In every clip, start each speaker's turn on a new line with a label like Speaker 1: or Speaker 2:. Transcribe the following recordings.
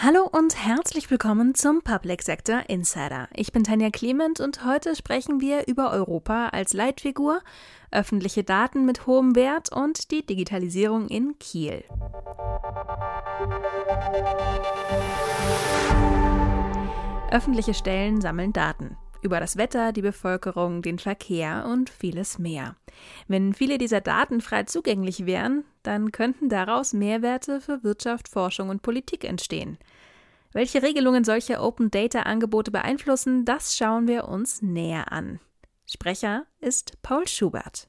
Speaker 1: Hallo und herzlich willkommen zum Public Sector Insider. Ich bin Tanja Clement und heute sprechen wir über Europa als Leitfigur, öffentliche Daten mit hohem Wert und die Digitalisierung in Kiel. Öffentliche Stellen sammeln Daten über das Wetter, die Bevölkerung, den Verkehr und vieles mehr. Wenn viele dieser Daten frei zugänglich wären, dann könnten daraus Mehrwerte für Wirtschaft, Forschung und Politik entstehen. Welche Regelungen solche Open Data Angebote beeinflussen, das schauen wir uns näher an. Sprecher ist Paul Schubert.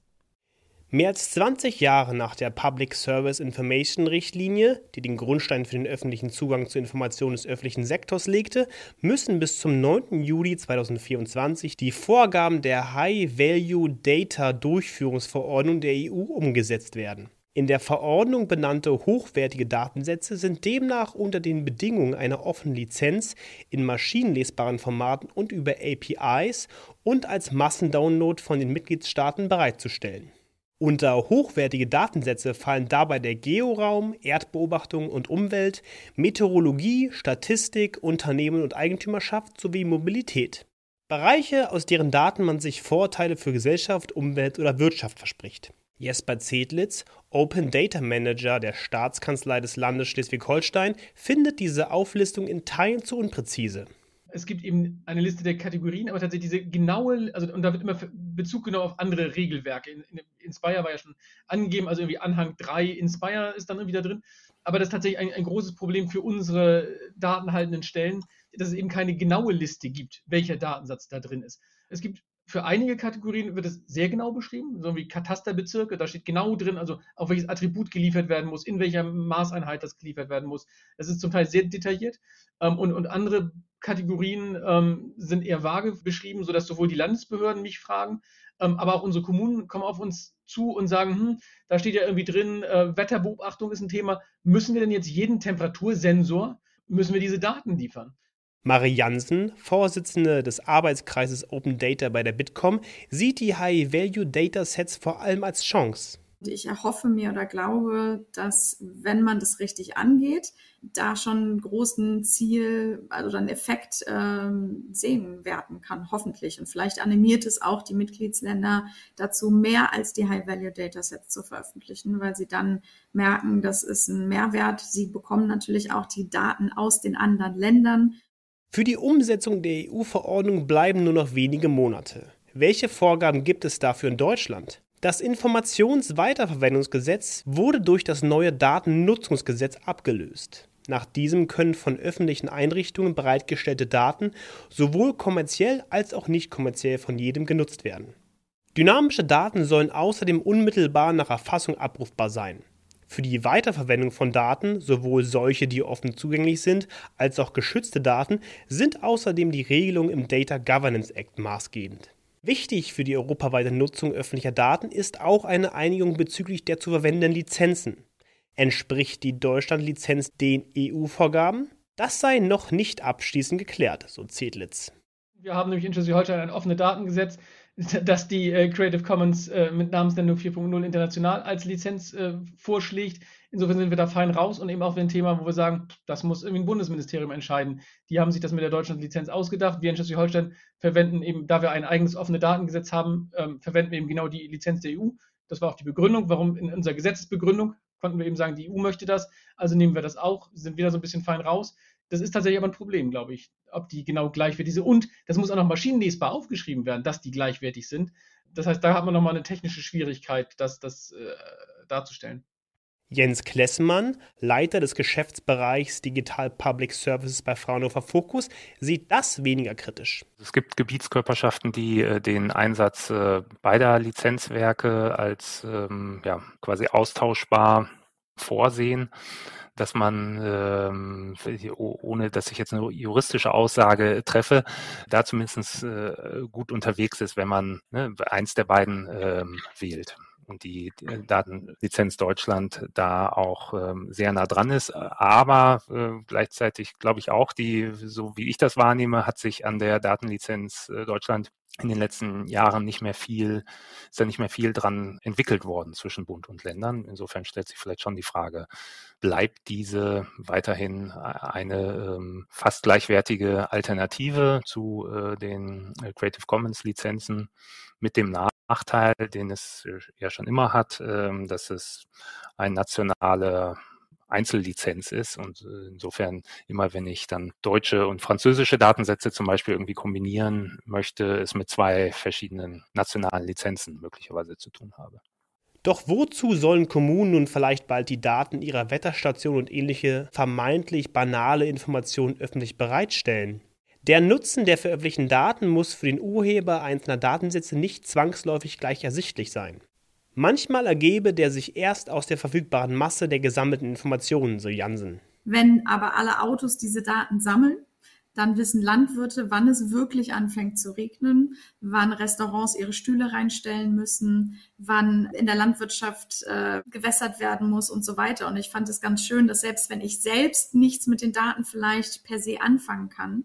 Speaker 2: Mehr als 20 Jahre nach der Public Service Information Richtlinie, die den Grundstein für den öffentlichen Zugang zu Informationen des öffentlichen Sektors legte, müssen bis zum 9. Juli 2024 die Vorgaben der High Value Data Durchführungsverordnung der EU umgesetzt werden. In der Verordnung benannte hochwertige Datensätze sind demnach unter den Bedingungen einer offenen Lizenz in maschinenlesbaren Formaten und über APIs und als Massendownload von den Mitgliedstaaten bereitzustellen. Unter hochwertige Datensätze fallen dabei der Georaum, Erdbeobachtung und Umwelt, Meteorologie, Statistik, Unternehmen und Eigentümerschaft sowie Mobilität. Bereiche, aus deren Daten man sich Vorteile für Gesellschaft, Umwelt oder Wirtschaft verspricht. Jesper Zedlitz, Open Data Manager der Staatskanzlei des Landes Schleswig-Holstein, findet diese Auflistung in Teilen zu unpräzise
Speaker 3: es gibt eben eine Liste der Kategorien, aber tatsächlich diese genaue, also und da wird immer Bezug genommen auf andere Regelwerke. In, in, Inspire war ja schon angegeben, also irgendwie Anhang 3 Inspire ist dann irgendwie da drin. Aber das ist tatsächlich ein, ein großes Problem für unsere datenhaltenden Stellen, dass es eben keine genaue Liste gibt, welcher Datensatz da drin ist. Es gibt für einige Kategorien wird es sehr genau beschrieben, so wie Katasterbezirke, da steht genau drin, also auf welches Attribut geliefert werden muss, in welcher Maßeinheit das geliefert werden muss. Es ist zum Teil sehr detailliert ähm, und, und andere Kategorien ähm, sind eher vage beschrieben, sodass sowohl die Landesbehörden mich fragen, aber auch unsere Kommunen kommen auf uns zu und sagen, hm, da steht ja irgendwie drin, äh, Wetterbeobachtung ist ein Thema. Müssen wir denn jetzt jeden Temperatursensor, müssen wir diese Daten liefern?
Speaker 2: Marie Jansen, Vorsitzende des Arbeitskreises Open Data bei der Bitkom, sieht die High-Value-Datasets vor allem als Chance.
Speaker 4: Ich erhoffe mir oder glaube, dass wenn man das richtig angeht, da schon einen großen Ziel, also einen Effekt ähm, sehen werden kann, hoffentlich. Und vielleicht animiert es auch die Mitgliedsländer dazu, mehr als die High-Value-Datasets zu veröffentlichen, weil sie dann merken, das ist ein Mehrwert. Sie bekommen natürlich auch die Daten aus den anderen Ländern
Speaker 2: für die Umsetzung der EU-Verordnung bleiben nur noch wenige Monate. Welche Vorgaben gibt es dafür in Deutschland? Das Informationsweiterverwendungsgesetz wurde durch das neue Datennutzungsgesetz abgelöst. Nach diesem können von öffentlichen Einrichtungen bereitgestellte Daten sowohl kommerziell als auch nicht kommerziell von jedem genutzt werden. Dynamische Daten sollen außerdem unmittelbar nach Erfassung abrufbar sein. Für die Weiterverwendung von Daten, sowohl solche, die offen zugänglich sind, als auch geschützte Daten, sind außerdem die Regelungen im Data Governance Act maßgebend. Wichtig für die europaweite Nutzung öffentlicher Daten ist auch eine Einigung bezüglich der zu verwendenden Lizenzen. Entspricht die Deutschland-Lizenz den EU-Vorgaben? Das sei noch nicht abschließend geklärt, so Zedlitz.
Speaker 3: Wir haben nämlich in Schleswig-Holstein ein offenes Datengesetz, dass die äh, Creative Commons äh, mit Namensnennung 4.0 international als Lizenz äh, vorschlägt. Insofern sind wir da fein raus und eben auch ein Thema, wo wir sagen, das muss irgendwie ein Bundesministerium entscheiden. Die haben sich das mit der Deutschland-Lizenz ausgedacht. Wir in Schleswig-Holstein verwenden eben, da wir ein eigenes offenes Datengesetz haben, ähm, verwenden wir eben genau die Lizenz der EU. Das war auch die Begründung, warum in unserer Gesetzesbegründung konnten wir eben sagen, die EU möchte das, also nehmen wir das auch, sind wieder so ein bisschen fein raus. Das ist tatsächlich aber ein Problem, glaube ich, ob die genau gleichwertig sind. Und das muss auch noch maschinenlesbar aufgeschrieben werden, dass die gleichwertig sind. Das heißt, da hat man nochmal eine technische Schwierigkeit, das, das äh, darzustellen.
Speaker 2: Jens Klessmann, Leiter des Geschäftsbereichs Digital Public Services bei Fraunhofer Fokus, sieht das weniger kritisch.
Speaker 5: Es gibt Gebietskörperschaften, die äh, den Einsatz äh, beider Lizenzwerke als ähm, ja, quasi austauschbar vorsehen dass man, ähm, ohne dass ich jetzt eine juristische Aussage treffe, da zumindest äh, gut unterwegs ist, wenn man ne, eins der beiden ähm, wählt und die Datenlizenz Deutschland da auch ähm, sehr nah dran ist. Aber äh, gleichzeitig glaube ich auch, die, so wie ich das wahrnehme, hat sich an der Datenlizenz äh, Deutschland in den letzten Jahren nicht mehr viel, ist ja nicht mehr viel dran entwickelt worden zwischen Bund und Ländern. Insofern stellt sich vielleicht schon die Frage, bleibt diese weiterhin eine ähm, fast gleichwertige Alternative zu äh, den äh, Creative Commons Lizenzen mit dem Nachteil, den es äh, ja schon immer hat, äh, dass es ein nationaler Einzellizenz ist. Und äh, insofern immer, wenn ich dann deutsche und französische Datensätze zum Beispiel irgendwie kombinieren möchte, es mit zwei verschiedenen nationalen Lizenzen möglicherweise zu tun habe.
Speaker 2: Doch wozu sollen Kommunen nun vielleicht bald die Daten ihrer Wetterstation und ähnliche vermeintlich banale Informationen öffentlich bereitstellen? Der Nutzen der veröffentlichten Daten muss für den Urheber einzelner Datensätze nicht zwangsläufig gleich ersichtlich sein. Manchmal ergebe der sich erst aus der verfügbaren Masse der gesammelten Informationen, so Jansen.
Speaker 4: Wenn aber alle Autos diese Daten sammeln, dann wissen Landwirte, wann es wirklich anfängt zu regnen, wann Restaurants ihre Stühle reinstellen müssen, wann in der Landwirtschaft äh, gewässert werden muss und so weiter. Und ich fand es ganz schön, dass selbst wenn ich selbst nichts mit den Daten vielleicht per se anfangen kann,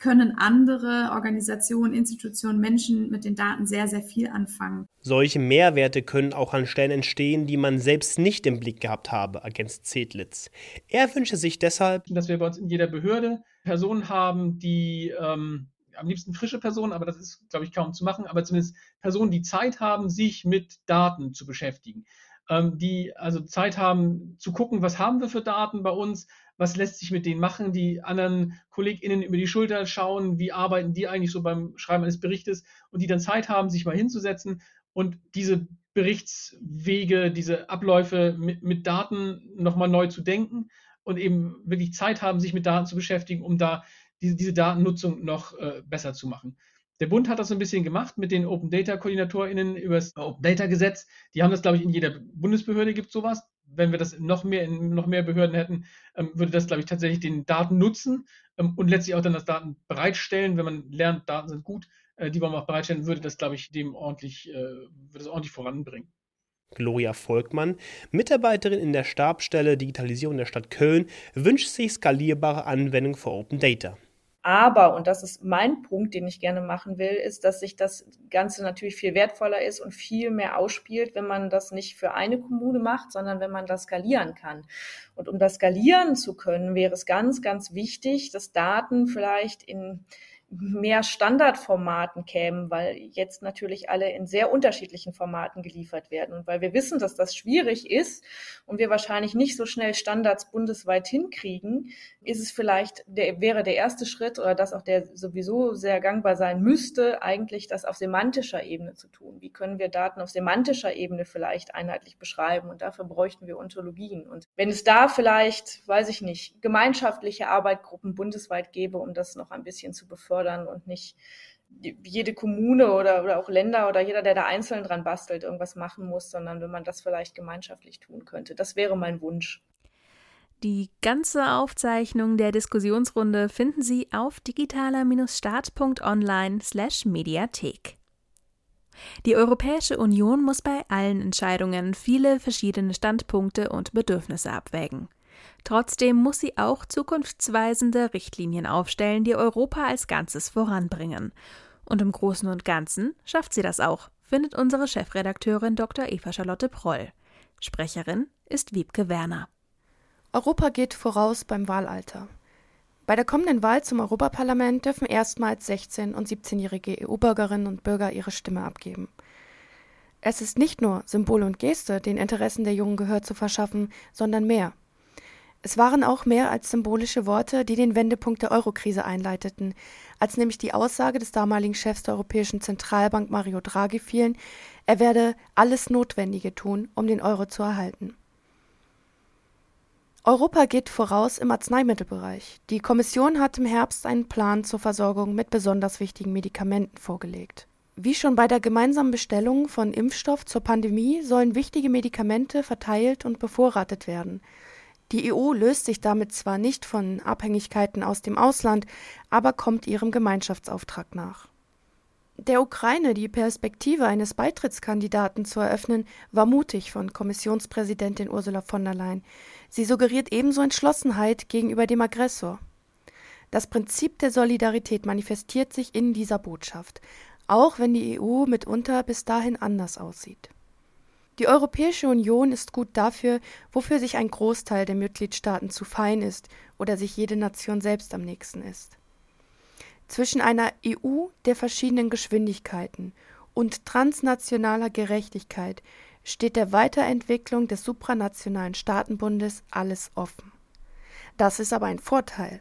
Speaker 4: können andere Organisationen, Institutionen, Menschen mit den Daten sehr, sehr viel anfangen.
Speaker 2: Solche Mehrwerte können auch an Stellen entstehen, die man selbst nicht im Blick gehabt habe, ergänzt Zedlitz. Er wünsche sich deshalb,
Speaker 3: dass wir bei uns in jeder Behörde Personen haben, die ähm, am liebsten frische Personen, aber das ist, glaube ich, kaum zu machen, aber zumindest Personen, die Zeit haben, sich mit Daten zu beschäftigen die also Zeit haben zu gucken, was haben wir für Daten bei uns, was lässt sich mit denen machen, die anderen KollegInnen über die Schulter schauen, wie arbeiten die eigentlich so beim Schreiben eines Berichtes und die dann Zeit haben, sich mal hinzusetzen und diese Berichtswege, diese Abläufe mit, mit Daten nochmal neu zu denken und eben wirklich Zeit haben, sich mit Daten zu beschäftigen, um da diese, diese Datennutzung noch äh, besser zu machen. Der Bund hat das so ein bisschen gemacht mit den Open Data KoordinatorInnen über das Open Data Gesetz. Die haben das, glaube ich, in jeder Bundesbehörde gibt sowas. Wenn wir das noch mehr in noch mehr Behörden hätten, ähm, würde das, glaube ich, tatsächlich den Daten nutzen ähm, und letztlich auch dann das Daten bereitstellen. Wenn man lernt, Daten sind gut, äh, die wollen wir auch bereitstellen, würde das, glaube ich, dem ordentlich, äh, würde das ordentlich voranbringen.
Speaker 2: Gloria Volkmann, Mitarbeiterin in der Stabsstelle Digitalisierung der Stadt Köln, wünscht sich skalierbare Anwendung für Open Data.
Speaker 6: Aber, und das ist mein Punkt, den ich gerne machen will, ist, dass sich das Ganze natürlich viel wertvoller ist und viel mehr ausspielt, wenn man das nicht für eine Kommune macht, sondern wenn man das skalieren kann. Und um das skalieren zu können, wäre es ganz, ganz wichtig, dass Daten vielleicht in mehr Standardformaten kämen, weil jetzt natürlich alle in sehr unterschiedlichen Formaten geliefert werden. Und weil wir wissen, dass das schwierig ist und wir wahrscheinlich nicht so schnell Standards bundesweit hinkriegen, ist es vielleicht, der, wäre der erste Schritt oder das auch der sowieso sehr gangbar sein müsste, eigentlich das auf semantischer Ebene zu tun. Wie können wir Daten auf semantischer Ebene vielleicht einheitlich beschreiben? Und dafür bräuchten wir Ontologien. Und wenn es da vielleicht, weiß ich nicht, gemeinschaftliche Arbeitgruppen bundesweit gäbe, um das noch ein bisschen zu befördern, fördern und nicht jede Kommune oder, oder auch Länder oder jeder, der da einzeln dran bastelt, irgendwas machen muss, sondern wenn man das vielleicht gemeinschaftlich tun könnte. Das wäre mein Wunsch.
Speaker 1: Die ganze Aufzeichnung der Diskussionsrunde finden Sie auf digitaler-start.online/mediathek. Die Europäische Union muss bei allen Entscheidungen viele verschiedene Standpunkte und Bedürfnisse abwägen. Trotzdem muss sie auch zukunftsweisende Richtlinien aufstellen, die Europa als Ganzes voranbringen. Und im Großen und Ganzen schafft sie das auch, findet unsere Chefredakteurin Dr. Eva Charlotte Proll. Sprecherin ist Wiebke Werner.
Speaker 7: Europa geht voraus beim Wahlalter. Bei der kommenden Wahl zum Europaparlament dürfen erstmals 16- und 17-jährige EU-Bürgerinnen und Bürger ihre Stimme abgeben. Es ist nicht nur Symbol und Geste, den Interessen der Jungen Gehör zu verschaffen, sondern mehr. Es waren auch mehr als symbolische Worte, die den Wendepunkt der Eurokrise einleiteten, als nämlich die Aussage des damaligen Chefs der Europäischen Zentralbank Mario Draghi fielen, er werde alles Notwendige tun, um den Euro zu erhalten. Europa geht voraus im Arzneimittelbereich. Die Kommission hat im Herbst einen Plan zur Versorgung mit besonders wichtigen Medikamenten vorgelegt. Wie schon bei der gemeinsamen Bestellung von Impfstoff zur Pandemie sollen wichtige Medikamente verteilt und bevorratet werden – die EU löst sich damit zwar nicht von Abhängigkeiten aus dem Ausland, aber kommt ihrem Gemeinschaftsauftrag nach. Der Ukraine die Perspektive eines Beitrittskandidaten zu eröffnen, war mutig von Kommissionspräsidentin Ursula von der Leyen. Sie suggeriert ebenso Entschlossenheit gegenüber dem Aggressor. Das Prinzip der Solidarität manifestiert sich in dieser Botschaft. auch wenn die EU mitunter bis dahin anders aussieht. Die Europäische Union ist gut dafür, wofür sich ein Großteil der Mitgliedstaaten zu fein ist oder sich jede Nation selbst am nächsten ist. Zwischen einer EU der verschiedenen Geschwindigkeiten und transnationaler Gerechtigkeit steht der Weiterentwicklung des supranationalen Staatenbundes alles offen. Das ist aber ein Vorteil.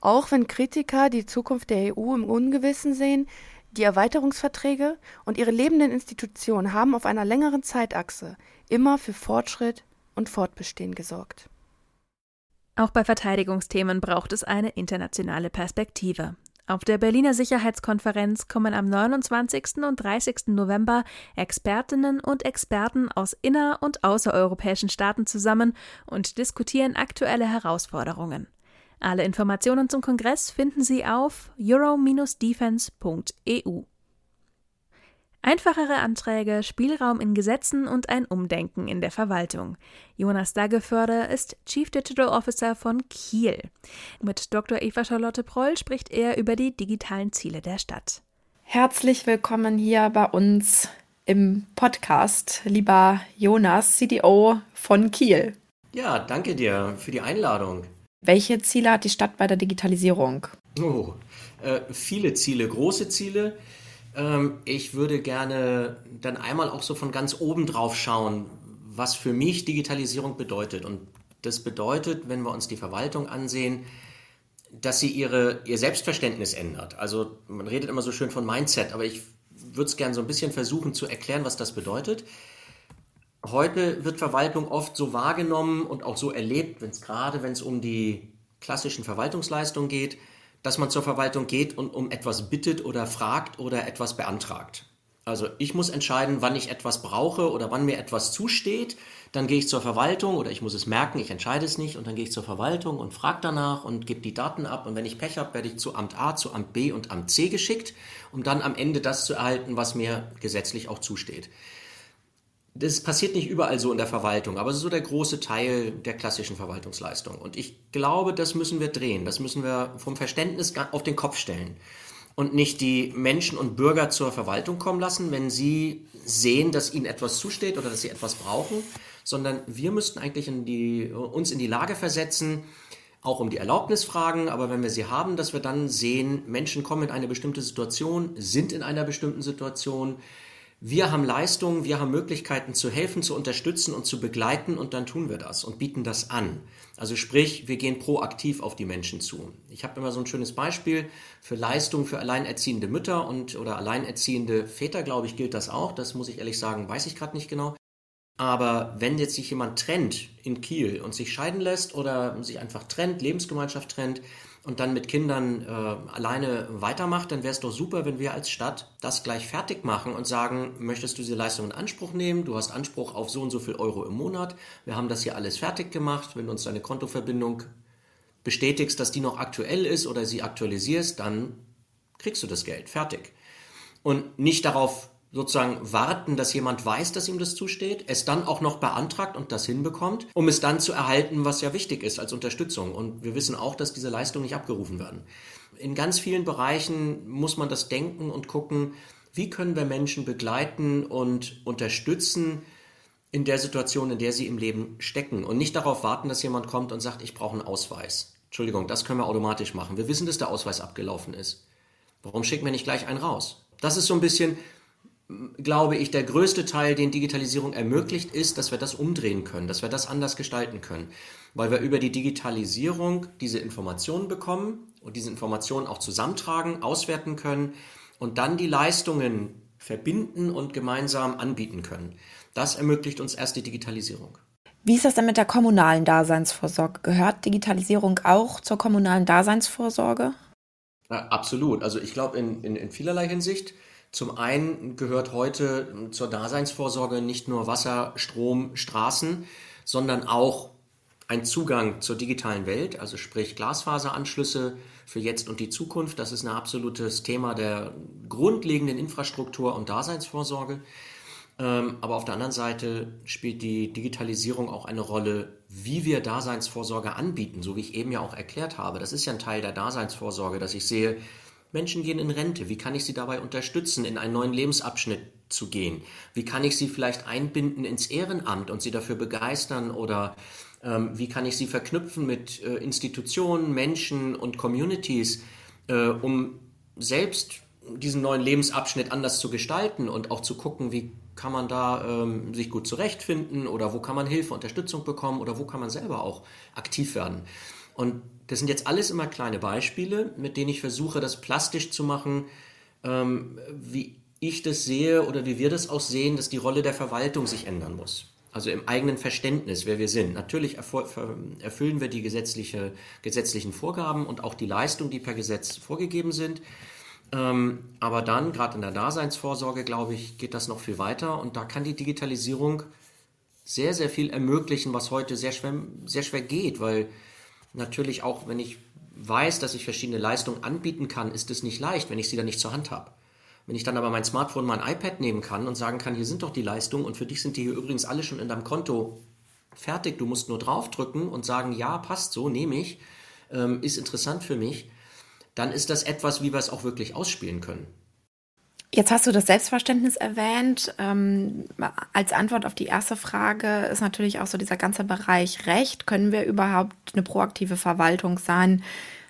Speaker 7: Auch wenn Kritiker die Zukunft der EU im Ungewissen sehen, die Erweiterungsverträge und ihre lebenden Institutionen haben auf einer längeren Zeitachse immer für Fortschritt und Fortbestehen gesorgt.
Speaker 1: Auch bei Verteidigungsthemen braucht es eine internationale Perspektive. Auf der Berliner Sicherheitskonferenz kommen am 29. und 30. November Expertinnen und Experten aus inner- und außereuropäischen Staaten zusammen und diskutieren aktuelle Herausforderungen. Alle Informationen zum Kongress finden Sie auf euro-defense.eu. Einfachere Anträge, Spielraum in Gesetzen und ein Umdenken in der Verwaltung. Jonas Daggeförde ist Chief Digital Officer von Kiel. Mit Dr. Eva Charlotte Proll spricht er über die digitalen Ziele der Stadt.
Speaker 8: Herzlich willkommen hier bei uns im Podcast, lieber Jonas, CDO von Kiel.
Speaker 9: Ja, danke dir für die Einladung.
Speaker 8: Welche Ziele hat die Stadt bei der Digitalisierung?
Speaker 9: Oh, äh, viele Ziele, große Ziele. Ähm, ich würde gerne dann einmal auch so von ganz oben drauf schauen, was für mich Digitalisierung bedeutet. Und das bedeutet, wenn wir uns die Verwaltung ansehen, dass sie ihre, ihr Selbstverständnis ändert. Also man redet immer so schön von Mindset, aber ich würde es gerne so ein bisschen versuchen zu erklären, was das bedeutet. Heute wird Verwaltung oft so wahrgenommen und auch so erlebt, wenn es gerade, wenn es um die klassischen Verwaltungsleistungen geht, dass man zur Verwaltung geht und um etwas bittet oder fragt oder etwas beantragt. Also ich muss entscheiden, wann ich etwas brauche oder wann mir etwas zusteht. Dann gehe ich zur Verwaltung oder ich muss es merken, ich entscheide es nicht und dann gehe ich zur Verwaltung und frage danach und gebe die Daten ab und wenn ich Pech habe, werde ich zu Amt A, zu Amt B und Amt C geschickt, um dann am Ende das zu erhalten, was mir gesetzlich auch zusteht. Das passiert nicht überall so in der Verwaltung, aber es ist so der große Teil der klassischen Verwaltungsleistung. Und ich glaube, das müssen wir drehen. Das müssen wir vom Verständnis auf den Kopf stellen. Und nicht die Menschen und Bürger zur Verwaltung kommen lassen, wenn sie sehen, dass ihnen etwas zusteht oder dass sie etwas brauchen, sondern wir müssten eigentlich in die, uns in die Lage versetzen, auch um die Erlaubnis fragen, aber wenn wir sie haben, dass wir dann sehen, Menschen kommen in eine bestimmte Situation, sind in einer bestimmten Situation, wir haben Leistungen, wir haben Möglichkeiten zu helfen, zu unterstützen und zu begleiten und dann tun wir das und bieten das an. Also sprich, wir gehen proaktiv auf die Menschen zu. Ich habe immer so ein schönes Beispiel für Leistungen für alleinerziehende Mütter und oder alleinerziehende Väter, glaube ich, gilt das auch. Das muss ich ehrlich sagen, weiß ich gerade nicht genau. Aber wenn jetzt sich jemand trennt in Kiel und sich scheiden lässt oder sich einfach trennt, Lebensgemeinschaft trennt, und dann mit Kindern äh, alleine weitermacht, dann wäre es doch super, wenn wir als Stadt das gleich fertig machen und sagen, möchtest du diese Leistung in Anspruch nehmen? Du hast Anspruch auf so und so viel Euro im Monat. Wir haben das hier alles fertig gemacht. Wenn du uns deine Kontoverbindung bestätigst, dass die noch aktuell ist oder sie aktualisierst, dann kriegst du das Geld. Fertig. Und nicht darauf sozusagen warten, dass jemand weiß, dass ihm das zusteht, es dann auch noch beantragt und das hinbekommt, um es dann zu erhalten, was ja wichtig ist als Unterstützung. Und wir wissen auch, dass diese Leistungen nicht abgerufen werden. In ganz vielen Bereichen muss man das denken und gucken, wie können wir Menschen begleiten und unterstützen in der Situation, in der sie im Leben stecken und nicht darauf warten, dass jemand kommt und sagt, ich brauche einen Ausweis. Entschuldigung, das können wir automatisch machen. Wir wissen, dass der Ausweis abgelaufen ist. Warum schicken wir nicht gleich einen raus? Das ist so ein bisschen, glaube ich, der größte Teil, den Digitalisierung ermöglicht, ist, dass wir das umdrehen können, dass wir das anders gestalten können. Weil wir über die Digitalisierung diese Informationen bekommen und diese Informationen auch zusammentragen, auswerten können und dann die Leistungen verbinden und gemeinsam anbieten können. Das ermöglicht uns erst die Digitalisierung.
Speaker 8: Wie ist das denn mit der kommunalen Daseinsvorsorge? Gehört Digitalisierung auch zur kommunalen Daseinsvorsorge?
Speaker 9: Ja, absolut. Also ich glaube in, in, in vielerlei Hinsicht. Zum einen gehört heute zur Daseinsvorsorge nicht nur Wasser, Strom, Straßen, sondern auch ein Zugang zur digitalen Welt, also sprich Glasfaseranschlüsse für jetzt und die Zukunft. Das ist ein absolutes Thema der grundlegenden Infrastruktur und Daseinsvorsorge. Ähm, aber auf der anderen Seite spielt die Digitalisierung auch eine Rolle, wie wir Daseinsvorsorge anbieten, so wie ich eben ja auch erklärt habe. Das ist ja ein Teil der Daseinsvorsorge, dass ich sehe, Menschen gehen in Rente. Wie kann ich sie dabei unterstützen, in einen neuen Lebensabschnitt zu gehen? Wie kann ich sie vielleicht einbinden ins Ehrenamt und sie dafür begeistern? Oder ähm, wie kann ich sie verknüpfen mit äh, Institutionen, Menschen und Communities, äh, um selbst diesen neuen Lebensabschnitt anders zu gestalten und auch zu gucken, wie kann man da ähm, sich gut zurechtfinden oder wo kann man Hilfe, Unterstützung bekommen oder wo kann man selber auch aktiv werden. Und das sind jetzt alles immer kleine Beispiele, mit denen ich versuche, das plastisch zu machen, ähm, wie ich das sehe oder wie wir das auch sehen, dass die Rolle der Verwaltung sich ändern muss. Also im eigenen Verständnis, wer wir sind. Natürlich erfüllen wir die gesetzliche, gesetzlichen Vorgaben und auch die Leistungen, die per Gesetz vorgegeben sind. Ähm, aber dann, gerade in der Daseinsvorsorge, glaube ich, geht das noch viel weiter und da kann die Digitalisierung sehr, sehr viel ermöglichen, was heute sehr schwer, sehr schwer geht, weil natürlich auch, wenn ich weiß, dass ich verschiedene Leistungen anbieten kann, ist es nicht leicht, wenn ich sie dann nicht zur Hand habe. Wenn ich dann aber mein Smartphone, mein iPad nehmen kann und sagen kann, hier sind doch die Leistungen und für dich sind die hier übrigens alle schon in deinem Konto fertig, du musst nur draufdrücken und sagen, ja, passt so, nehme ich, ähm, ist interessant für mich, dann ist das etwas, wie wir es auch wirklich ausspielen können.
Speaker 8: Jetzt hast du das Selbstverständnis erwähnt. Ähm, als Antwort auf die erste Frage ist natürlich auch so dieser ganze Bereich Recht. Können wir überhaupt eine proaktive Verwaltung sein,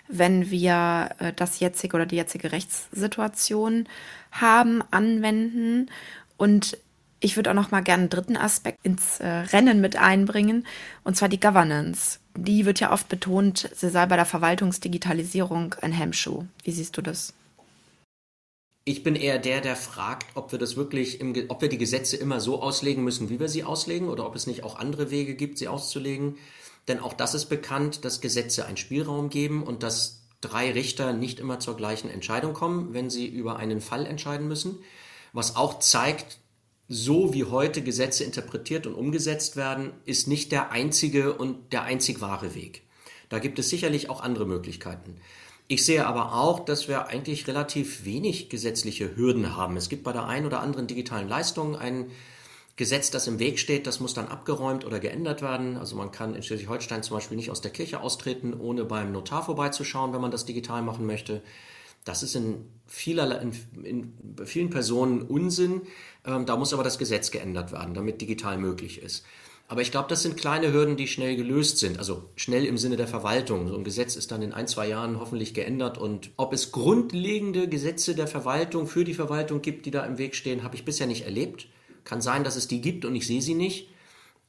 Speaker 8: wenn wir äh, das jetzige oder die jetzige Rechtssituation haben, anwenden? Und ich würde auch noch mal gerne einen dritten Aspekt ins äh, Rennen mit einbringen, und zwar die Governance. Die wird ja oft betont, sie sei bei der Verwaltungsdigitalisierung ein Hemmschuh. Wie siehst du das?
Speaker 9: Ich bin eher der, der fragt, ob wir das wirklich, im, ob wir die Gesetze immer so auslegen müssen, wie wir sie auslegen, oder ob es nicht auch andere Wege gibt, sie auszulegen. Denn auch das ist bekannt, dass Gesetze einen Spielraum geben und dass drei Richter nicht immer zur gleichen Entscheidung kommen, wenn sie über einen Fall entscheiden müssen. Was auch zeigt, so wie heute Gesetze interpretiert und umgesetzt werden, ist nicht der einzige und der einzig wahre Weg. Da gibt es sicherlich auch andere Möglichkeiten. Ich sehe aber auch, dass wir eigentlich relativ wenig gesetzliche Hürden haben. Es gibt bei der einen oder anderen digitalen Leistung ein Gesetz, das im Weg steht, das muss dann abgeräumt oder geändert werden. Also man kann in Schleswig-Holstein zum Beispiel nicht aus der Kirche austreten, ohne beim Notar vorbeizuschauen, wenn man das digital machen möchte. Das ist in, vielerlei, in, in vielen Personen Unsinn. Ähm, da muss aber das Gesetz geändert werden, damit digital möglich ist. Aber ich glaube, das sind kleine Hürden, die schnell gelöst sind. Also schnell im Sinne der Verwaltung. So ein Gesetz ist dann in ein, zwei Jahren hoffentlich geändert. Und ob es grundlegende Gesetze der Verwaltung für die Verwaltung gibt, die da im Weg stehen, habe ich bisher nicht erlebt. Kann sein, dass es die gibt und ich sehe sie nicht.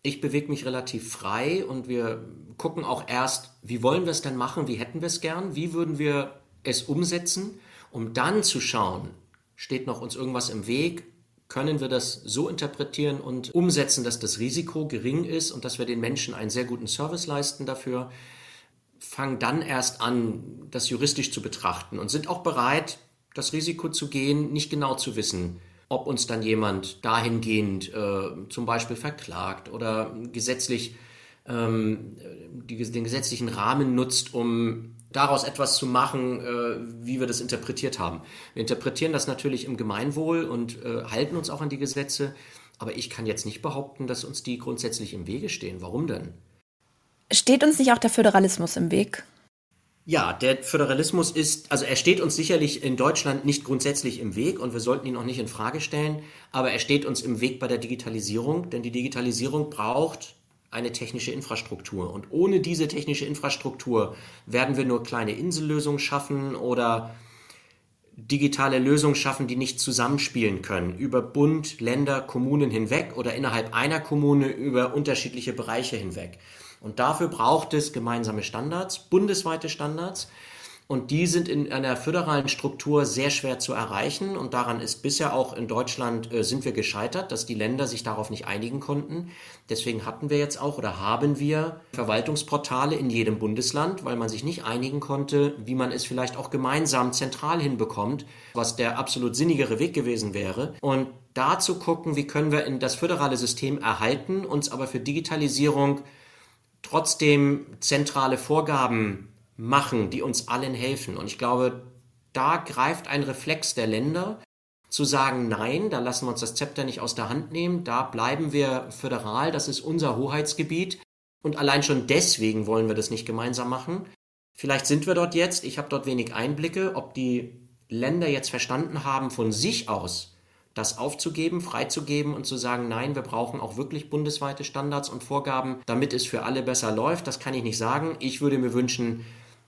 Speaker 9: Ich bewege mich relativ frei und wir gucken auch erst, wie wollen wir es denn machen, wie hätten wir es gern, wie würden wir es umsetzen, um dann zu schauen, steht noch uns irgendwas im Weg, können wir das so interpretieren und umsetzen, dass das Risiko gering ist und dass wir den Menschen einen sehr guten Service leisten dafür, fangen dann erst an, das juristisch zu betrachten und sind auch bereit, das Risiko zu gehen, nicht genau zu wissen, ob uns dann jemand dahingehend äh, zum Beispiel verklagt oder gesetzlich ähm, die, den gesetzlichen Rahmen nutzt, um daraus etwas zu machen, äh, wie wir das interpretiert haben. Wir interpretieren das natürlich im Gemeinwohl und äh, halten uns auch an die Gesetze, aber ich kann jetzt nicht behaupten, dass uns die grundsätzlich im Wege stehen. Warum denn?
Speaker 8: Steht uns nicht auch der Föderalismus im Weg?
Speaker 9: Ja, der Föderalismus ist, also er steht uns sicherlich in Deutschland nicht grundsätzlich im Weg und wir sollten ihn auch nicht in Frage stellen, aber er steht uns im Weg bei der Digitalisierung, denn die Digitalisierung braucht eine technische Infrastruktur. Und ohne diese technische Infrastruktur werden wir nur kleine Insellösungen schaffen oder digitale Lösungen schaffen, die nicht zusammenspielen können, über Bund, Länder, Kommunen hinweg oder innerhalb einer Kommune über unterschiedliche Bereiche hinweg. Und dafür braucht es gemeinsame Standards, bundesweite Standards, und die sind in einer föderalen Struktur sehr schwer zu erreichen. Und daran ist bisher auch in Deutschland äh, sind wir gescheitert, dass die Länder sich darauf nicht einigen konnten. Deswegen hatten wir jetzt auch oder haben wir Verwaltungsportale in jedem Bundesland, weil man sich nicht einigen konnte, wie man es vielleicht auch gemeinsam zentral hinbekommt, was der absolut sinnigere Weg gewesen wäre. Und da zu gucken, wie können wir in das föderale System erhalten, uns aber für Digitalisierung trotzdem zentrale Vorgaben machen, die uns allen helfen. Und ich glaube, da greift ein Reflex der Länder, zu sagen, nein, da lassen wir uns das Zepter nicht aus der Hand nehmen, da bleiben wir föderal, das ist unser Hoheitsgebiet. Und allein schon deswegen wollen wir das nicht gemeinsam machen. Vielleicht sind wir dort jetzt, ich habe dort wenig Einblicke, ob die Länder jetzt verstanden haben, von sich aus das aufzugeben, freizugeben und zu sagen, nein, wir brauchen auch wirklich bundesweite Standards und Vorgaben, damit es für alle besser läuft. Das kann ich nicht sagen. Ich würde mir wünschen,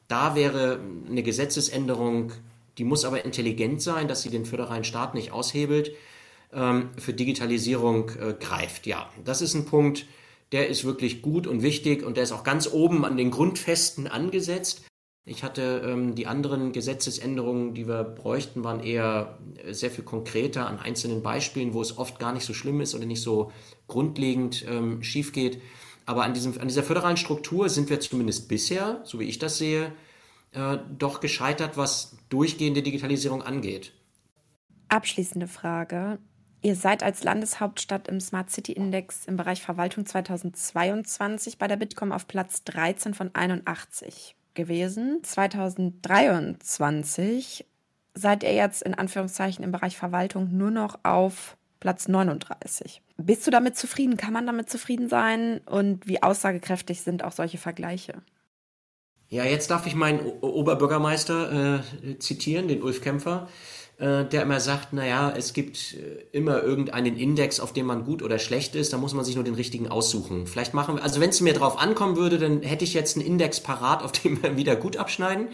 Speaker 9: da wäre eine Gesetzesänderung, die muss aber intelligent sein, dass sie den föderalen Staat nicht aushebelt, ähm, für Digitalisierung äh, greift. Ja, das ist ein Punkt, der ist wirklich gut und wichtig und der ist auch ganz oben an den Grundfesten angesetzt. Ich hatte ähm, die anderen Gesetzesänderungen, die wir bräuchten, waren eher äh, sehr viel konkreter an einzelnen Beispielen, wo es oft gar nicht so schlimm ist oder nicht so grundlegend ähm, schief geht. Aber an, diesem, an dieser föderalen Struktur sind wir zumindest bisher, so wie ich das sehe, äh, doch gescheitert, was durchgehende Digitalisierung angeht.
Speaker 8: Abschließende Frage. Ihr seid als Landeshauptstadt im Smart City Index im Bereich Verwaltung 2022 bei der Bitkom auf Platz 13 von 81 gewesen. 2023 seid ihr jetzt in Anführungszeichen im Bereich Verwaltung nur noch auf Platz 39. Bist du damit zufrieden? Kann man damit zufrieden sein? Und wie aussagekräftig sind auch solche Vergleiche?
Speaker 9: Ja, jetzt darf ich meinen o Oberbürgermeister äh, zitieren, den Ulf Kämpfer, äh, der immer sagt, naja, es gibt äh, immer irgendeinen Index, auf dem man gut oder schlecht ist, da muss man sich nur den richtigen aussuchen. Vielleicht machen wir, also wenn es mir drauf ankommen würde, dann hätte ich jetzt einen Index parat, auf dem wir wieder gut abschneiden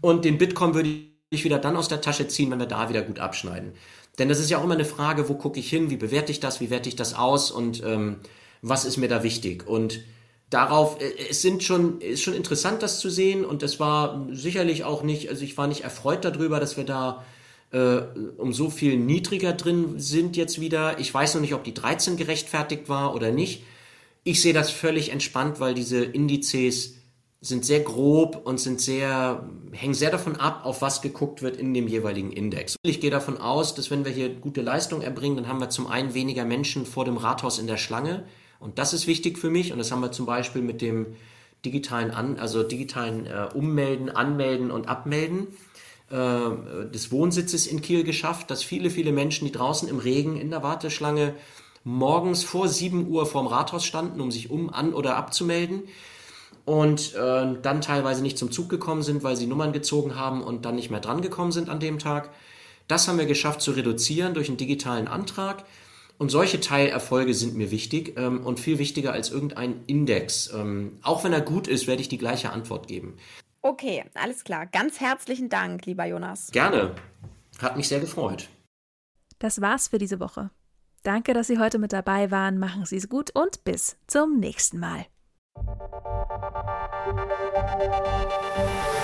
Speaker 9: und den Bitkom würde ich wieder dann aus der Tasche ziehen, wenn wir da wieder gut abschneiden. Denn das ist ja auch immer eine Frage, wo gucke ich hin, wie bewerte ich das, wie werte ich das aus und ähm, was ist mir da wichtig und darauf, äh, es sind schon, ist schon interessant, das zu sehen und es war sicherlich auch nicht, also ich war nicht erfreut darüber, dass wir da äh, um so viel niedriger drin sind jetzt wieder. Ich weiß noch nicht, ob die 13 gerechtfertigt war oder nicht. Ich sehe das völlig entspannt, weil diese Indizes sind sehr grob und sind sehr, hängen sehr davon ab, auf was geguckt wird in dem jeweiligen Index. Ich gehe davon aus, dass wenn wir hier gute Leistung erbringen, dann haben wir zum einen weniger Menschen vor dem Rathaus in der Schlange. Und das ist wichtig für mich. Und das haben wir zum Beispiel mit dem digitalen An, also digitalen äh, Ummelden, Anmelden und Abmelden äh, des Wohnsitzes in Kiel geschafft, dass viele, viele Menschen, die draußen im Regen in der Warteschlange morgens vor 7 Uhr vorm Rathaus standen, um sich um, an oder abzumelden und äh, dann teilweise nicht zum Zug gekommen sind, weil sie Nummern gezogen haben und dann nicht mehr drangekommen sind an dem Tag. Das haben wir geschafft zu reduzieren durch einen digitalen Antrag. Und solche Teilerfolge sind mir wichtig ähm, und viel wichtiger als irgendein Index. Ähm, auch wenn er gut ist, werde ich die gleiche Antwort geben.
Speaker 8: Okay, alles klar. Ganz herzlichen Dank, lieber Jonas.
Speaker 9: Gerne. Hat mich sehr gefreut.
Speaker 1: Das war's für diese Woche. Danke, dass Sie heute mit dabei waren. Machen Sie es gut und bis zum nächsten Mal. Thank you.